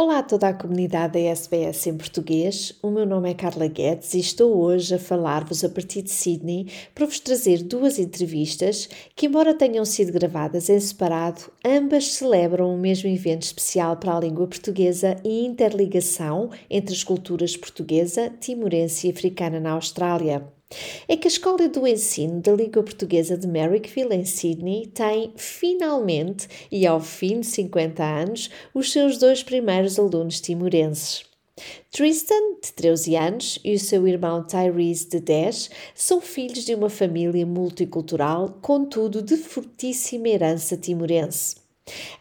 Olá a toda a comunidade da SBS em português. O meu nome é Carla Guedes e estou hoje a falar-vos a partir de Sydney para vos trazer duas entrevistas que, embora tenham sido gravadas em separado, ambas celebram o mesmo evento especial para a língua portuguesa e interligação entre as culturas portuguesa, timorense e africana na Austrália é que a Escola do Ensino da Língua Portuguesa de Merrickville, em Sydney, tem finalmente, e ao fim de 50 anos, os seus dois primeiros alunos timorenses. Tristan, de 13 anos, e o seu irmão Tyrese, de 10, são filhos de uma família multicultural, contudo de fortíssima herança timorense.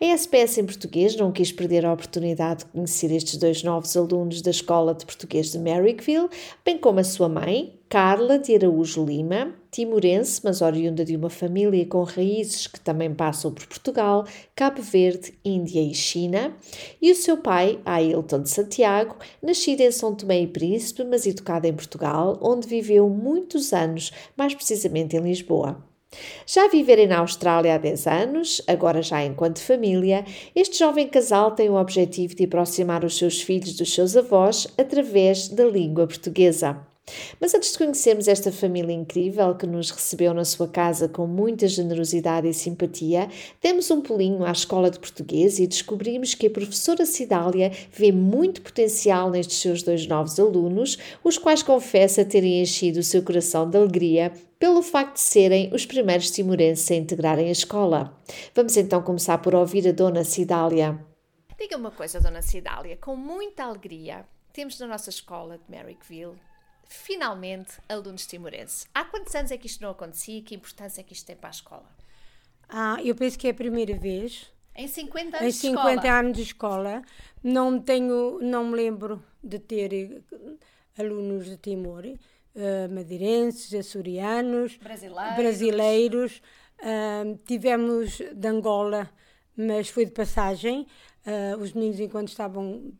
A SPS em português não quis perder a oportunidade de conhecer estes dois novos alunos da Escola de Português de Merrickville, bem como a sua mãe, Carla de Araújo Lima, timorense, mas oriunda de uma família com raízes que também passam por Portugal, Cabo Verde, Índia e China, e o seu pai, Ailton de Santiago, nascido em São Tomé e Príncipe, mas educado em Portugal, onde viveu muitos anos, mais precisamente em Lisboa. Já viverem na Austrália há 10 anos, agora já enquanto família, este jovem casal tem o objetivo de aproximar os seus filhos dos seus avós através da língua portuguesa. Mas antes de conhecermos esta família incrível que nos recebeu na sua casa com muita generosidade e simpatia, demos um pulinho à escola de português e descobrimos que a professora Cidália vê muito potencial nestes seus dois novos alunos, os quais confessa terem enchido o seu coração de alegria pelo facto de serem os primeiros timorenses a integrarem a escola. Vamos então começar por ouvir a Dona Cidália. Diga uma coisa, Dona Cidália, com muita alegria, temos na nossa escola de Merrickville finalmente alunos timorenses. Há quantos anos é que isto não acontecia e que importância é que isto tem para a escola? Ah, eu penso que é a primeira vez. Em 50 anos em 50 de escola. anos de escola, não tenho, não me lembro de ter eh, alunos de Timor, uh, madeirenses, açorianos, brasileiros. brasileiros. Uh, tivemos de Angola, mas foi de passagem. Uh, os meninos, enquanto estavam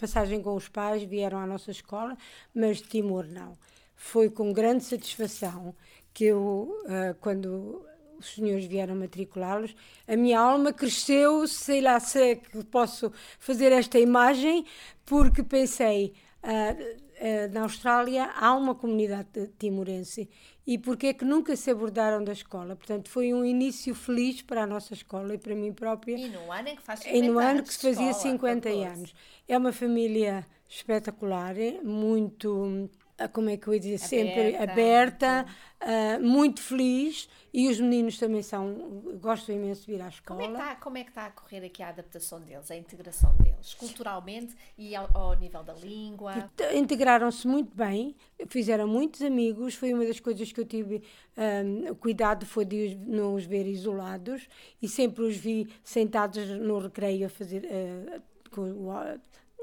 passagem com os pais, vieram à nossa escola, mas de Timor não. Foi com grande satisfação que eu, quando os senhores vieram matriculá-los, a minha alma cresceu, sei lá se é que posso fazer esta imagem, porque pensei, uh, eh, na Austrália há uma comunidade timorense e porque é que nunca se abordaram da escola. Portanto, foi um início feliz para a nossa escola e para mim própria. E no ano em que faz 50 E no ano que se fazia 50 anos. É uma família espetacular, muito como é que eu ia dizer, sempre aberta, uh, muito feliz. E os meninos também são, gostam imenso de vir à escola. Como é que está, como é que está a correr aqui a adaptação deles, a integração deles, culturalmente e ao, ao nível da língua? Integraram-se muito bem, fizeram muitos amigos, foi uma das coisas que eu tive um, cuidado, foi de não os ver isolados. E sempre os vi sentados no recreio a fazer... Uh, com,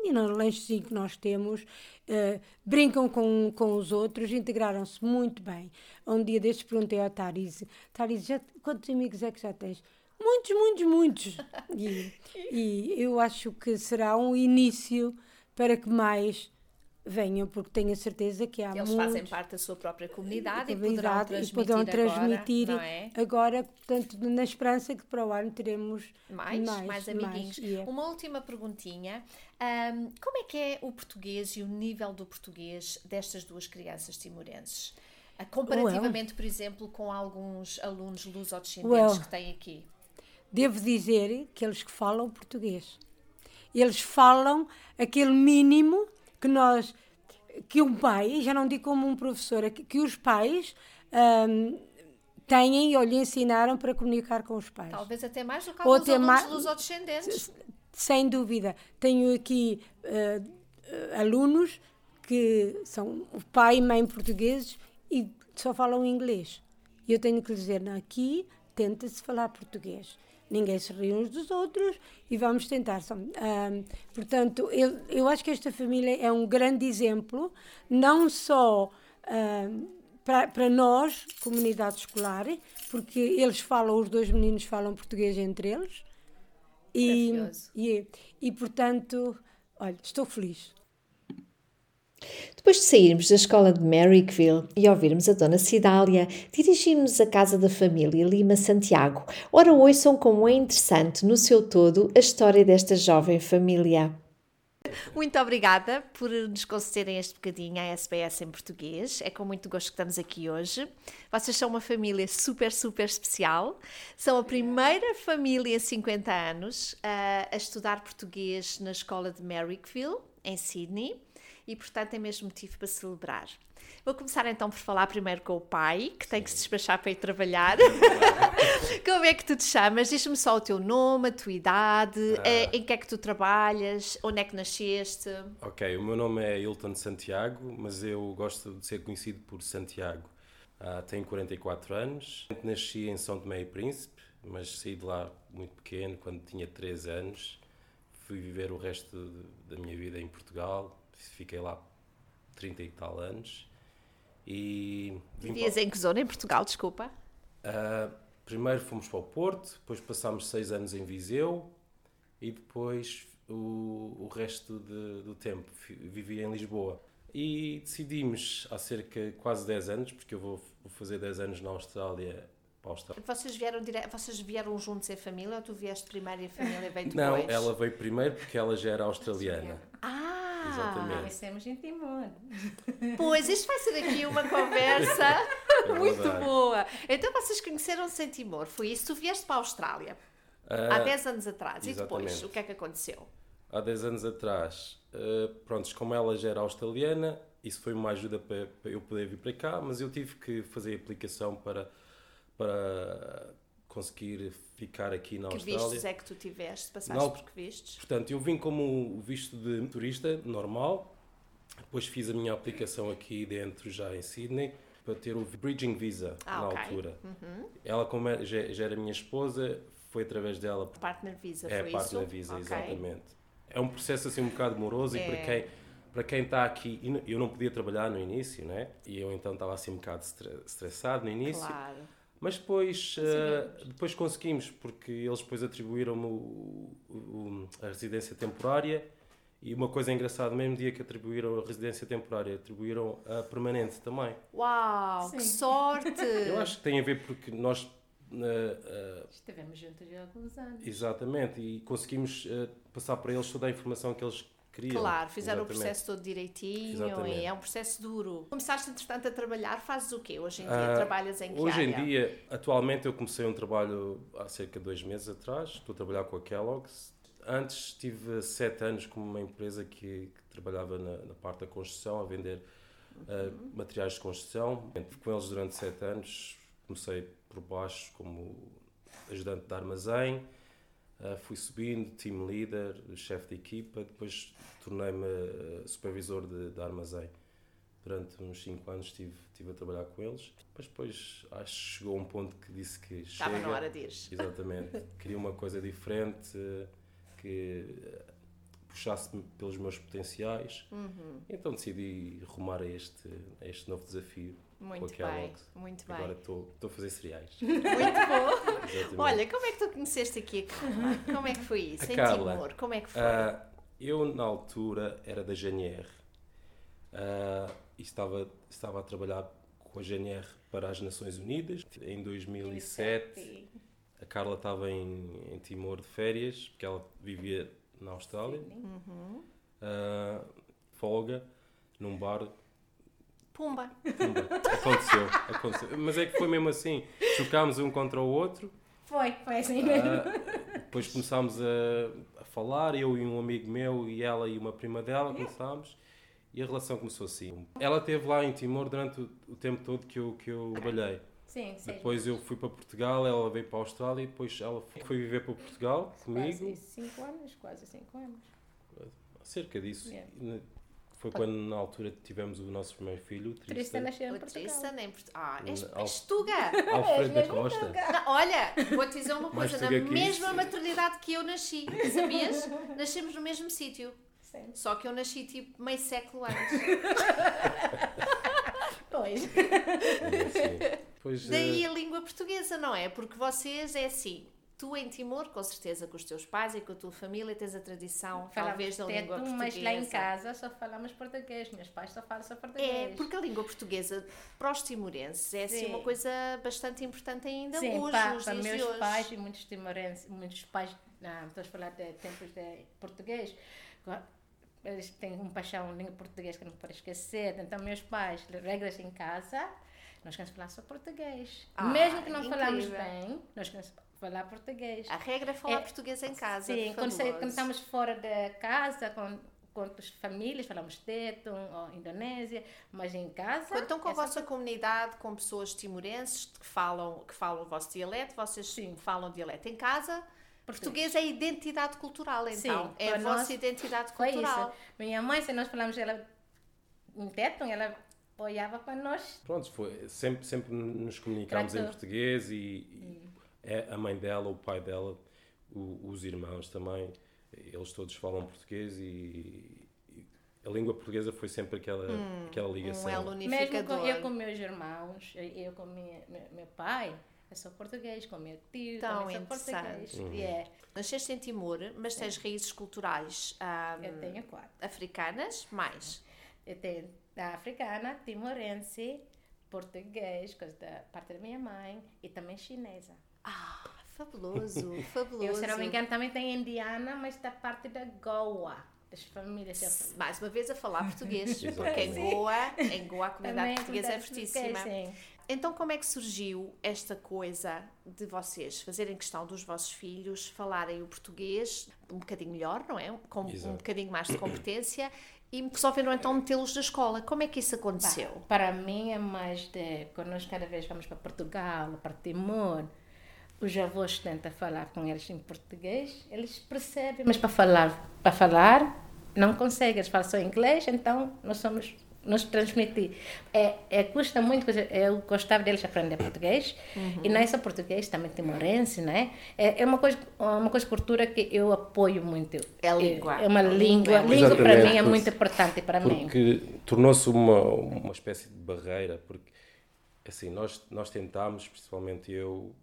e no lanchezinho que nós temos, uh, brincam com, com os outros, integraram-se muito bem. Um dia destes perguntei ao Tariz, Tariz, já, quantos amigos é que já tens? Muitos, muitos, muitos. E, e eu acho que será um início para que mais venham, porque tenho a certeza que há Eles muitos, fazem parte da sua própria comunidade, e poderão transmitir, transmitir agora, é? agora, portanto, na esperança que para o ano teremos mais, mais, mais amiguinhos. Mais, yeah. Uma última perguntinha. Um, como é que é o português e o nível do português destas duas crianças timorenses? Ah, comparativamente, well, por exemplo, com alguns alunos lusodescendentes well, que têm aqui. Devo dizer que eles que falam português. Eles falam aquele mínimo que nós, que um pai, já não digo como um professor, que, que os pais um, têm ou lhe ensinaram para comunicar com os pais. Talvez até mais do que alguns alunos mais, dos descendentes. Sem dúvida. Tenho aqui uh, alunos que são pai e mãe portugueses e só falam inglês. E eu tenho que dizer, aqui tenta-se falar português ninguém se ri uns dos outros e vamos tentar. Um, portanto, eu, eu acho que esta família é um grande exemplo, não só um, para, para nós, comunidade escolar, porque eles falam, os dois meninos falam português entre eles. E, e, e, portanto, olha, estou feliz. Depois de sairmos da escola de Merrickville e ouvirmos a Dona Cidália, dirigimos-nos à casa da família Lima Santiago. Ora, ouçam como é interessante, no seu todo, a história desta jovem família. Muito obrigada por nos concederem este bocadinho à SBS em português. É com muito gosto que estamos aqui hoje. Vocês são uma família super, super especial. São a primeira família em 50 anos a, a estudar português na escola de Merrickville, em Sydney e, portanto, é mesmo motivo para celebrar. Vou começar então por falar primeiro com o pai, que tem que se despachar para ir trabalhar. Como é que tu te chamas? Diz-me só o teu nome, a tua idade, ah. em que é que tu trabalhas, onde é que nasceste. Ok, o meu nome é Hilton Santiago, mas eu gosto de ser conhecido por Santiago. Uh, tenho 44 anos, nasci em São Tomé e Príncipe, mas saí de lá muito pequeno, quando tinha 3 anos. Fui viver o resto da minha vida em Portugal, fiquei lá 30 e tal anos. E Vivias para... em que zona em Portugal, desculpa? Uh, primeiro fomos para o Porto, depois passámos seis anos em Viseu e depois o, o resto de, do tempo vivi em Lisboa. E decidimos há cerca de quase 10 anos, porque eu vou, vou fazer 10 anos na Austrália vocês vieram, dire... Vocês vieram juntos em família ou tu vieste primeiro e a família veio depois? Não, ela veio primeiro porque ela já era australiana. Ah! Exatamente. Conhecemos em Timor. Pois, isto vai ser aqui uma conversa é muito boa. Então vocês conheceram-se em Timor, foi isso? Tu vieste para a Austrália uh, há 10 anos atrás. Exatamente. E depois, o que é que aconteceu? Há 10 anos atrás, uh, pronto, como ela já era australiana, isso foi uma ajuda para, para eu poder vir para cá, mas eu tive que fazer aplicação para, para conseguir ficar aqui na que Austrália. Que vistos é que tu tiveste? Passaste Não, por que vistos? Portanto, eu vim como visto de turista normal, depois fiz a minha aplicação aqui dentro, já em Sydney, para ter o Bridging Visa ah, na okay. altura. Uhum. Ela, como é, já, já, era minha esposa, foi através dela. Partner Visa, é, foi Partner isso? Visa, okay. exatamente. É um processo assim um bocado demoroso é. e para quem para quem está aqui, eu não podia trabalhar no início, né? E eu então estava assim um bocado estressado no início. Claro. Mas depois, uh, depois conseguimos, porque eles depois atribuíram-me a residência temporária e uma coisa engraçada, mesmo dia que atribuíram a residência temporária, atribuíram a permanente também. Uau, Sim. que sorte! Eu acho que tem a ver porque nós... Uh, uh, Estivemos juntos há alguns anos. Exatamente, e conseguimos uh, passar para eles toda a informação que eles queriam. Claro, fizeram Exatamente. o processo todo direitinho Exatamente. e é um processo duro. Começaste, entretanto, a trabalhar, fazes o quê hoje em dia? Uh, Trabalhas em que Hoje área? em dia, atualmente, eu comecei um trabalho há cerca de dois meses atrás, estou a trabalhar com a Kellogg's. Antes tive sete anos com uma empresa que, que trabalhava na, na, parte da construção, a vender uh, materiais de construção. Com eles durante sete anos, comecei por baixo como ajudante de armazém, Uh, fui subindo, team leader, chefe de equipa, depois tornei-me uh, supervisor de, de, armazém. Durante uns 5 anos estive, estive a trabalhar com eles. Mas depois acho que chegou um ponto que disse que Estava chega. na hora de ir. Exatamente. Queria uma coisa diferente, que puxasse pelos meus potenciais. Uhum. Então decidi rumar a este, a este novo desafio. Muito bem, muito bem. Agora estou a fazer cereais. Muito bom. Olha, como é que tu conheceste aqui a Carla? Como é que foi isso? A em Carla, Timor, como é que foi? Uh, eu, na altura, era da GNR uh, e estava, estava a trabalhar com a GNR para as Nações Unidas. Em 2007, a Carla estava em, em Timor de férias, porque ela vivia na Austrália. Uhum. Uh, folga, num bar Pumba. Pumba. Aconteceu, aconteceu. Mas é que foi mesmo assim. Chocámos um contra o outro. Foi, foi assim mesmo. Uh, depois começámos a, a, falar, eu e um amigo meu, e ela e uma prima dela, começámos. E a relação começou assim. Ela esteve lá em Timor durante o, o tempo todo que eu, que eu trabalhei. Sim, sim. Depois eu fui para Portugal, ela veio para a Austrália e depois ela foi viver para Portugal comigo. Quase cinco anos, quase cinco anos. Cerca disso. Yeah. Foi quando, na altura, tivemos o nosso primeiro filho, o Tristan. Tristan nasceu em Portugal. Tristan em Portugal. Ah, és, és Tuga! Alfredo da Costa. Não, olha, vou-te dizer uma coisa. Na mesma maternidade que eu nasci, sabias? Nascemos no mesmo sítio. Só que eu nasci, tipo, meio século antes. pois. É, pois Daí eh, a língua portuguesa, não é? Porque vocês, é assim, Tu em Timor, com certeza, com os teus pais e com a tua família, tens a tradição, Falamos talvez, da teto, língua portuguesa. mas lá em casa só falamos português. Meus pais só falam só português. É, porque a língua portuguesa para os timorenses é assim, Sim. uma coisa bastante importante ainda Sim, hoje, para, nos para meus hoje. pais e muitos timorenses, muitos pais, não, estou a falar de tempos de português, eles têm um paixão língua portuguesa que não pode esquecer. Então, meus pais, regras em casa, nós queremos falar só português. Ah, Mesmo que não falamos incrível. bem, nós queremos falar português. A regra é falar É, português em casa. Sim, quando, fabuloso. quando estamos fora de casa, com, com as famílias, falamos teto ou Indonésia, mas em casa... Então, com a é vossa comunidade, com pessoas timorenses que falam, que falam o vosso dialeto, vocês falam dialeto em casa. Português é identidade cultural, então. Sim, é a vossa identidade Foi cultural. isso. Minha mãe, se nós falamos ela em teto, ela olhava para nós. Pronto, foi, sempre, sempre nos comunicámos em português e, e é a mãe dela, o pai dela, o- os irmãos também, eles todos falam português e, e a língua portuguesa foi sempre aquela, aquela ligação. Um elo Mesmo com, eu com meus irmãos, eu com minha, meu, meu pai, eu sou português, com meu tio, Tão também sou interessante. português. Uhum. E é, Nasceste em Timor, mas tens raízes culturais ah, eu tenho quatro. africanas, mais. Eu tenho da africana, timorense, português, coisa da parte da minha mãe, e também chinesa. Ah, fabuloso, fabuloso. Eu, se não me engano, também tenho indiana, mas da parte da Goa, das famílias. Mais uma vez a falar português, porque em Goa, em Goa a comunidade portuguesa é fortíssima. portuguesa, sim. Então, como é que surgiu esta coisa de vocês fazerem questão dos vossos filhos falarem o português um bocadinho melhor, não é? Com um Exato. bocadinho mais de competência e resolveram então metê-los na escola. Como é que isso aconteceu? Para mim é mais de quando nós cada vez vamos para Portugal, para Timor, os avós tentam falar com eles em português, eles percebem, mas para falar, para falar não conseguem, eles falam só inglês, então nós somos nós transmitir. É, é, custa muito, coisa- eu gostava deles aprender português, e não é só português, também timorense, né? É, é uma coisa, uma coisa cultura que eu apoio muito. É a língua. É uma A língua língua. é língua para mim é porque- muito importante para mim. Porque tornou-se uma, uma espécie de barreira, porque assim, nós, nós tentámos, principalmente eu,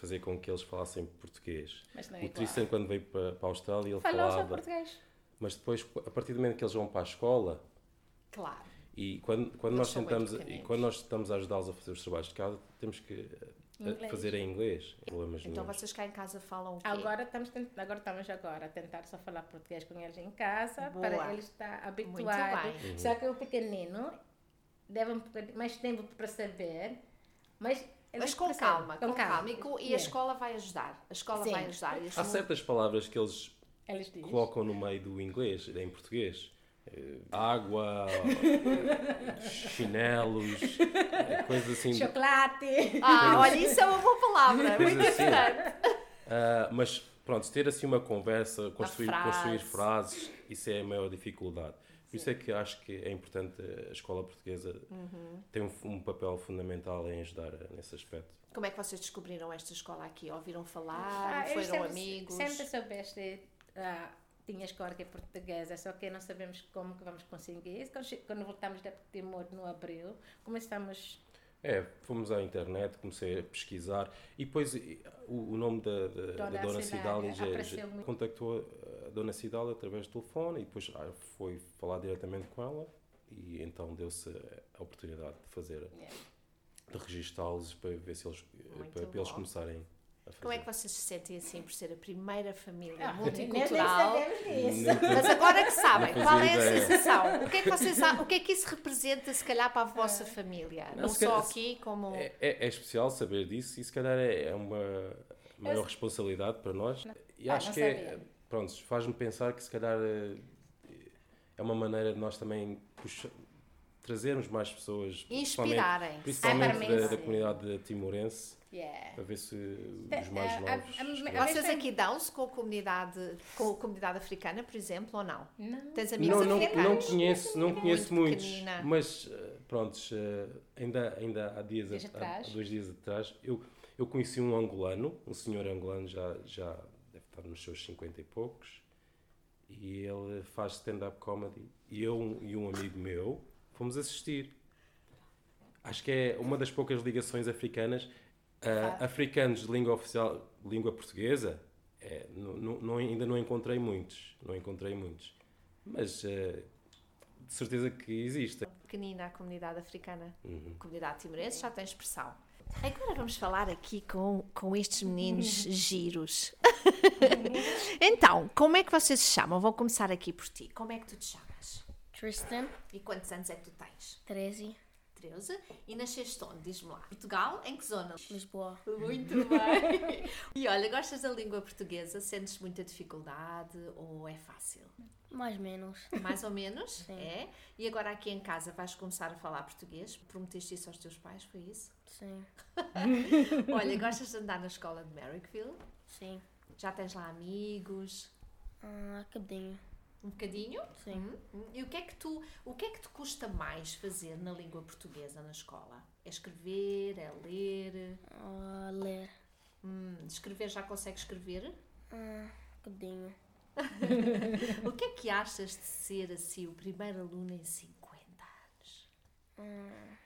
fazer com que eles falassem português. Mas não é o igual. Tristan, quando veio para, para a Austrália, ele Falou só falava, português. mas depois, a partir do momento que eles vão para a escola, Claro. e quando, quando Eles nós tentamos, e quando nós estamos a ajudá-los a fazer os trabalhos de casa, temos que eh, Inglês. fazer em inglês. Problemas Então vocês cá em casa falam o quê? Agora estamos, agora estamos agora a tentar só falar português com eles em casa, Boa. para eles estar habituados. bem. Só que o pequenino leva um mais tempo para saber, mas Mas eles com calma, com, calma. E, com- e a escola vai ajudar. A escola Sim. vai ajudar. E Há certas palavras que eles colocam no meio do inglês, em português. Eh, Água, chinelos, eh, coisas assim. Chocolate. Ah, olha, isso é uma boa palavra. Muito assim. importante. Ah, mas pronto, ter assim uma conversa, construir, frase. construir frases, isso é a maior dificuldade. Por isso é que acho que é importante a escola portuguesa Uhum. tem um, um papel fundamental em ajudar nesse aspecto. Como é que vocês descobriram esta escola aqui? Ouviram Ah, falar? eu foram sempre, amigos? Sempre soubeste, ah, tinha escola que é portuguesa, só que não sabemos como que vamos conseguir. Che- quando voltamos de Timor no abril, começamos É, fomos à internet, comecei a pesquisar e depois o, o nome da, da, Dona da Dona Cidália Cidália já, já contactou a Dona Cidália através do telefone e depois ah, foi falar diretamente com ela e então deu-se a oportunidade de fazer, Yeah. de registá-los para ver se eles, Muito para, para eles começarem. Como é que vocês se sentem assim por ser a primeira família Ah, nem- nem multicultural? disso. Mas agora que sabem, Não qual é a ideia. sensação? O que é que vocês o que é que isso representa se calhar para a vossa Ah. família? Não, Não só calhar- aqui como É, é, é especial saber disso e se calhar é, é uma maior responsabilidade para nós. E Ah, acho não que é, pronto, faz-me pensar que se calhar eh, é uma maneira de nós também puxa- trazermos mais pessoas, principalmente, inspirarem. principalmente para da, da comunidade timorense, Yeah. para ver se os mais a- novos. Vocês aqui dão-se com a comunidade, com a comunidade africana, por exemplo, ou não? Não. Tens amigos Não, não, não africanos? conheço, não conheço Muito muitos, pequenina. mas eh, prontos, eh, ainda, ainda há dias, Dias a- atrás. há dois dias atrás, eu, eu conheci um angolano, um senhor angolano já, já deve estar nos seus 50 e poucos, e ele faz stand-up comedy, e eu e um amigo meu fomos assistir. Acho que é uma das poucas ligações africanas, ah, africanos de língua oficial língua portuguesa, é, não, não, ainda não encontrei muitos. Não encontrei muitos. Mas uh, de certeza que existe. Pequenina a comunidade africana, uhum. comunidade timorense, já tem expressão. Agora vamos falar aqui com, com estes meninos giros. então, como é que vocês se chamam? Vou começar aqui por ti. Como é que tu te chamas? Tristan. E quantos anos é que tu tens? 13. 13. E nasceste onde? Diz-me lá. Portugal? Em que zona? Lisboa. Muito bem. e olha, gostas da língua portuguesa? Sentes muita dificuldade ou é fácil? Mais ou menos. Mais ou menos? Sim. É? E agora aqui em casa vais começar a falar português? Prometeste isso aos teus pais, foi isso? Sim. olha, gostas de andar na escola de Merrickville? Sim. Já tens lá amigos? Ah, acabadinho. Um bocadinho? Sim. Uhum. E o que é que tu, o que é que te custa mais fazer na língua portuguesa na escola? É escrever, é ler? Uh, ler. Hum, escrever já consegue escrever? Uh, bocadinho. o que é que achas de ser assim o primeiro aluno em 50 anos? Uh...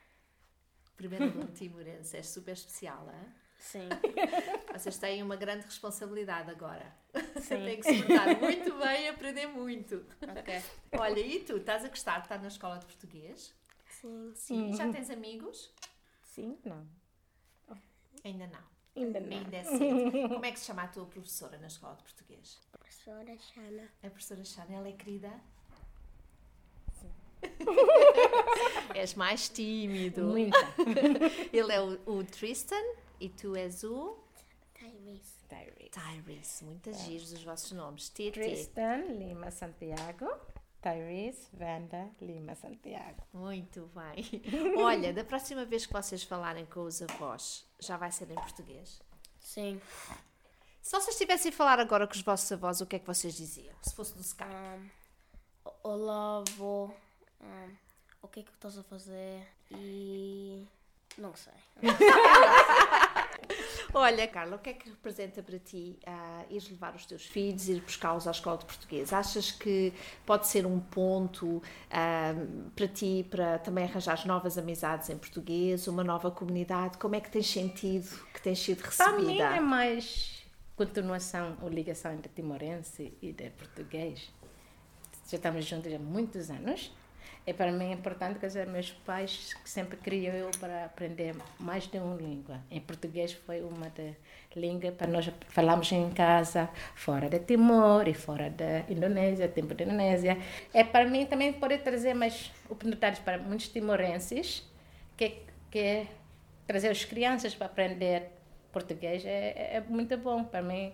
Primeiro aluno timorense, é super especial, é? Sim. Vocês têm uma grande responsabilidade agora. Sim. Têm que se portar muito bem e aprender muito. Ok. Olha, e tu, estás a gostar de estar na escola de português? Sim. Sim. Já tens amigos? Sim, não. Ainda não. Ainda não. Ainda é cedo. Como é que se chama a tua professora na escola de português? Professora Xana. A professora Xana, ela é querida? Sim. És mais tímido. Muita. Ele é o, o Tristan e tu és o. Tyrese. Tyrese. Tyrese. Muitas giros os vossos nomes. Tristan Lima Santiago. Tyrese Vanda Lima Santiago. Muito bem. Olha, da próxima vez que vocês falarem com os avós, já vai ser em português? Sim. Se vocês estivessem a falar agora com os vossos avós, o que é que vocês diziam? Se fosse no Skype? Um, olá, avô. Um, o que é que estás a fazer? E. Não sei. Olha, Carla, o que é que representa para ti uh, ir levar os teus filhos, ir buscá-los à escola de português? Achas que pode ser um ponto uh, para ti, para também arranjar novas amizades em português, uma nova comunidade? Como é que tens sentido que tens sido recebida? Para mim é mais continuação ou ligação entre timorense e de português. Já estamos juntos há muitos anos e para mim é importante que meus pais sempre criam eu para aprender mais de uma língua. Em português foi uma de língua para nós falarmos em casa, fora de Timor e fora da Indonésia, tempo da Indonésia. É para mim também poder trazer mais oportunidades para muitos timorenses que que trazer as crianças para aprender português é, é muito bom para mim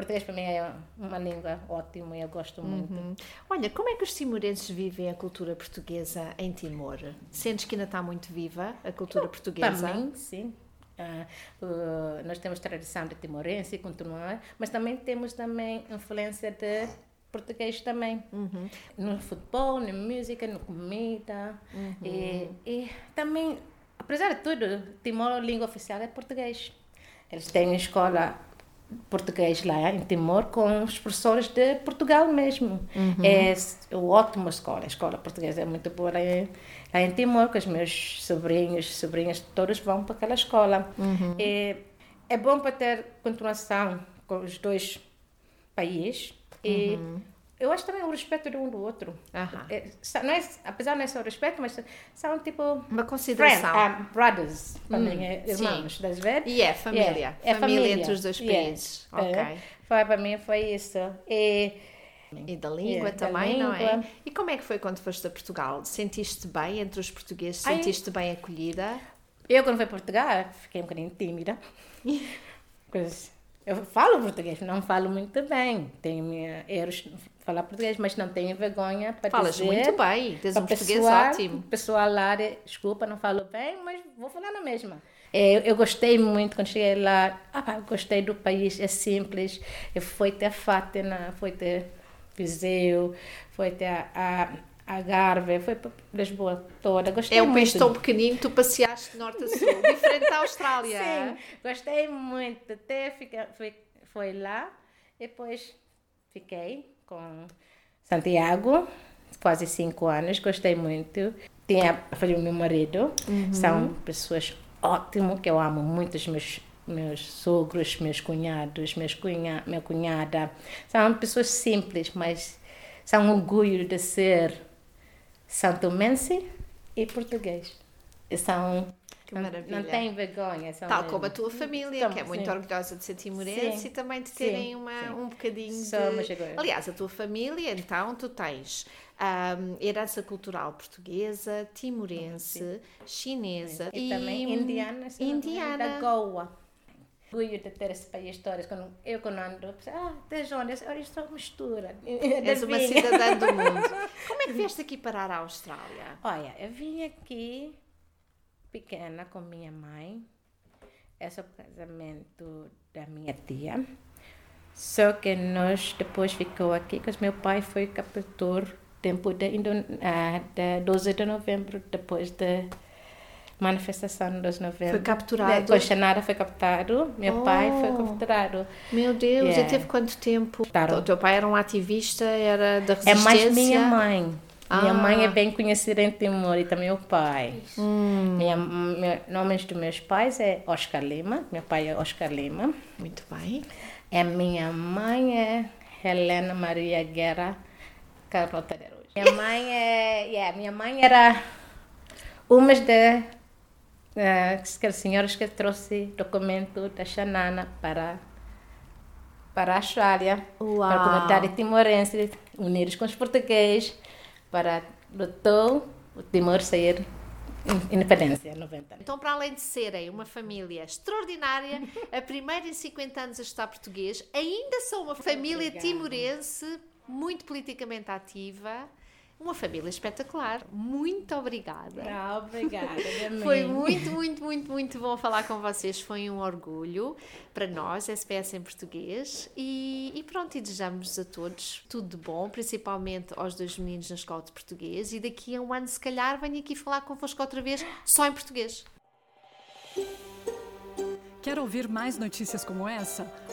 português para mim é uma língua ótima e eu gosto muito. Uhum. Olha, como é que os timorenses vivem a cultura portuguesa em Timor? Sentes que ainda está muito viva a cultura portuguesa? Para mim, sim. Uh, uh, nós temos tradição de timorense e continuar, mas também temos também influência de português também. Uhum. No futebol, na música, na comida. Uhum. E, e também, apesar de tudo, Timor, a língua oficial é português. Eles têm escola português lá em Timor com os professores de Portugal mesmo. Uhum. É uma ótima escola, a escola portuguesa é muito boa lá em, lá em Timor, que os meus sobrinhos, sobrinhas todos vão para aquela escola. Uhum. É, é bom para ter continuação com os dois países e uhum. Eu acho também o respeito de um do outro. É, não é, apesar não é só o respeito, mas são tipo. Uma consideração. Friend, uh, brothers, também, hum, é, irmãos, das vezes. E é família. Yeah, é família, família, entre os dois países. Yeah. Ok. Foi, para mim foi isso. E, e da língua yeah, também, da não é? E como é que foi quando foste a Portugal? Sentiste bem entre os portugueses? Sentiste Ai, bem acolhida? Eu, quando fui a Portugal, fiquei um bocadinho tímida. eu falo português, não falo muito bem. Tenho minha erros falar português, mas não tenho vergonha para Falas dizer. muito bem, tens um português pessoal, ótimo. Pessoal lá, desculpa, não falo bem, mas vou falar na mesma. Eu, eu gostei muito quando cheguei lá. Ah, gostei do país, é simples. Eu fui até Fátima, fui até Viseu, fui até a, a Algarve, foi para Lisboa toda. Gostei é um muito. país tão pequenino, tu passeaste de norte a sul, diferente da Austrália. Sim, gostei muito. Até fiquei, fui, foi lá, depois fiquei com Santiago, quase cinco anos, gostei muito. Tinha filha do meu marido, uhum. são pessoas ótimas, que eu amo muito os meus meus sogros, meus cunhados, meus cunha, minha cunhada. São pessoas simples, mas são um orgulho de ser santomense e português. E são que maravilha. Não, não tem vergonha. Tal como a tua família, que é muito sim. orgulhosa de ser timorense e também de terem sim, uma, sim. um bocadinho Somos de... Agora. Aliás, a tua família, então, tu tens um, herança cultural portuguesa, timorense, chinesa e, e também indiana. Indiana. Da Goa orgulho de ter esse país histórico. Quando eu quando ando, ah, desde onde? Olha, isto é uma mistura. És uma cidadã do mundo. Como é que vieste aqui parar a Austrália? Olha, eu vim aqui pequena com minha mãe. Esse é o casamento da minha tia. Só que nós depois ficou aqui, porque meu pai foi captor tempo de, uh, de 12 de novembro, depois da manifestação de novembro. Foi capturado? Coxanara foi captado, meu oh, pai foi oh. capturado. Meu Deus, yeah. e teve quanto tempo? Claro. O teu pai era um ativista, era da resistência? É mais minha mãe. Ah. Minha mãe é bem conhecida em Timor e também o pai. Hum. Minha, meu, nomes dos meus pais é Oscar Lima, meu pai é Oscar Lima. Muito bem. E minha mãe é Helena Maria Guerra Carlota de Arroz. Minha mãe é, yeah, minha mãe era uma de uh, as senhoras que trouxe documento da Xanana para para a Austrália, Uau. para a comunidade timorense, unidos com os portugueses para lutou o Timor sair independência, 90. Então, para além de serem uma família extraordinária, a primeira em 50 anos a estudar português, ainda são uma família timorense muito politicamente ativa uma família espetacular. Muito obrigada. Ah, obrigada. Foi muito, muito, muito, muito bom falar com vocês. Foi um orgulho para nós, SPS em português. E, e pronto, e desejamos a todos tudo de bom, principalmente aos dois meninos na escola de português. E daqui a um ano, se calhar, venho aqui falar convosco outra vez só em português. Quer ouvir mais notícias como essa?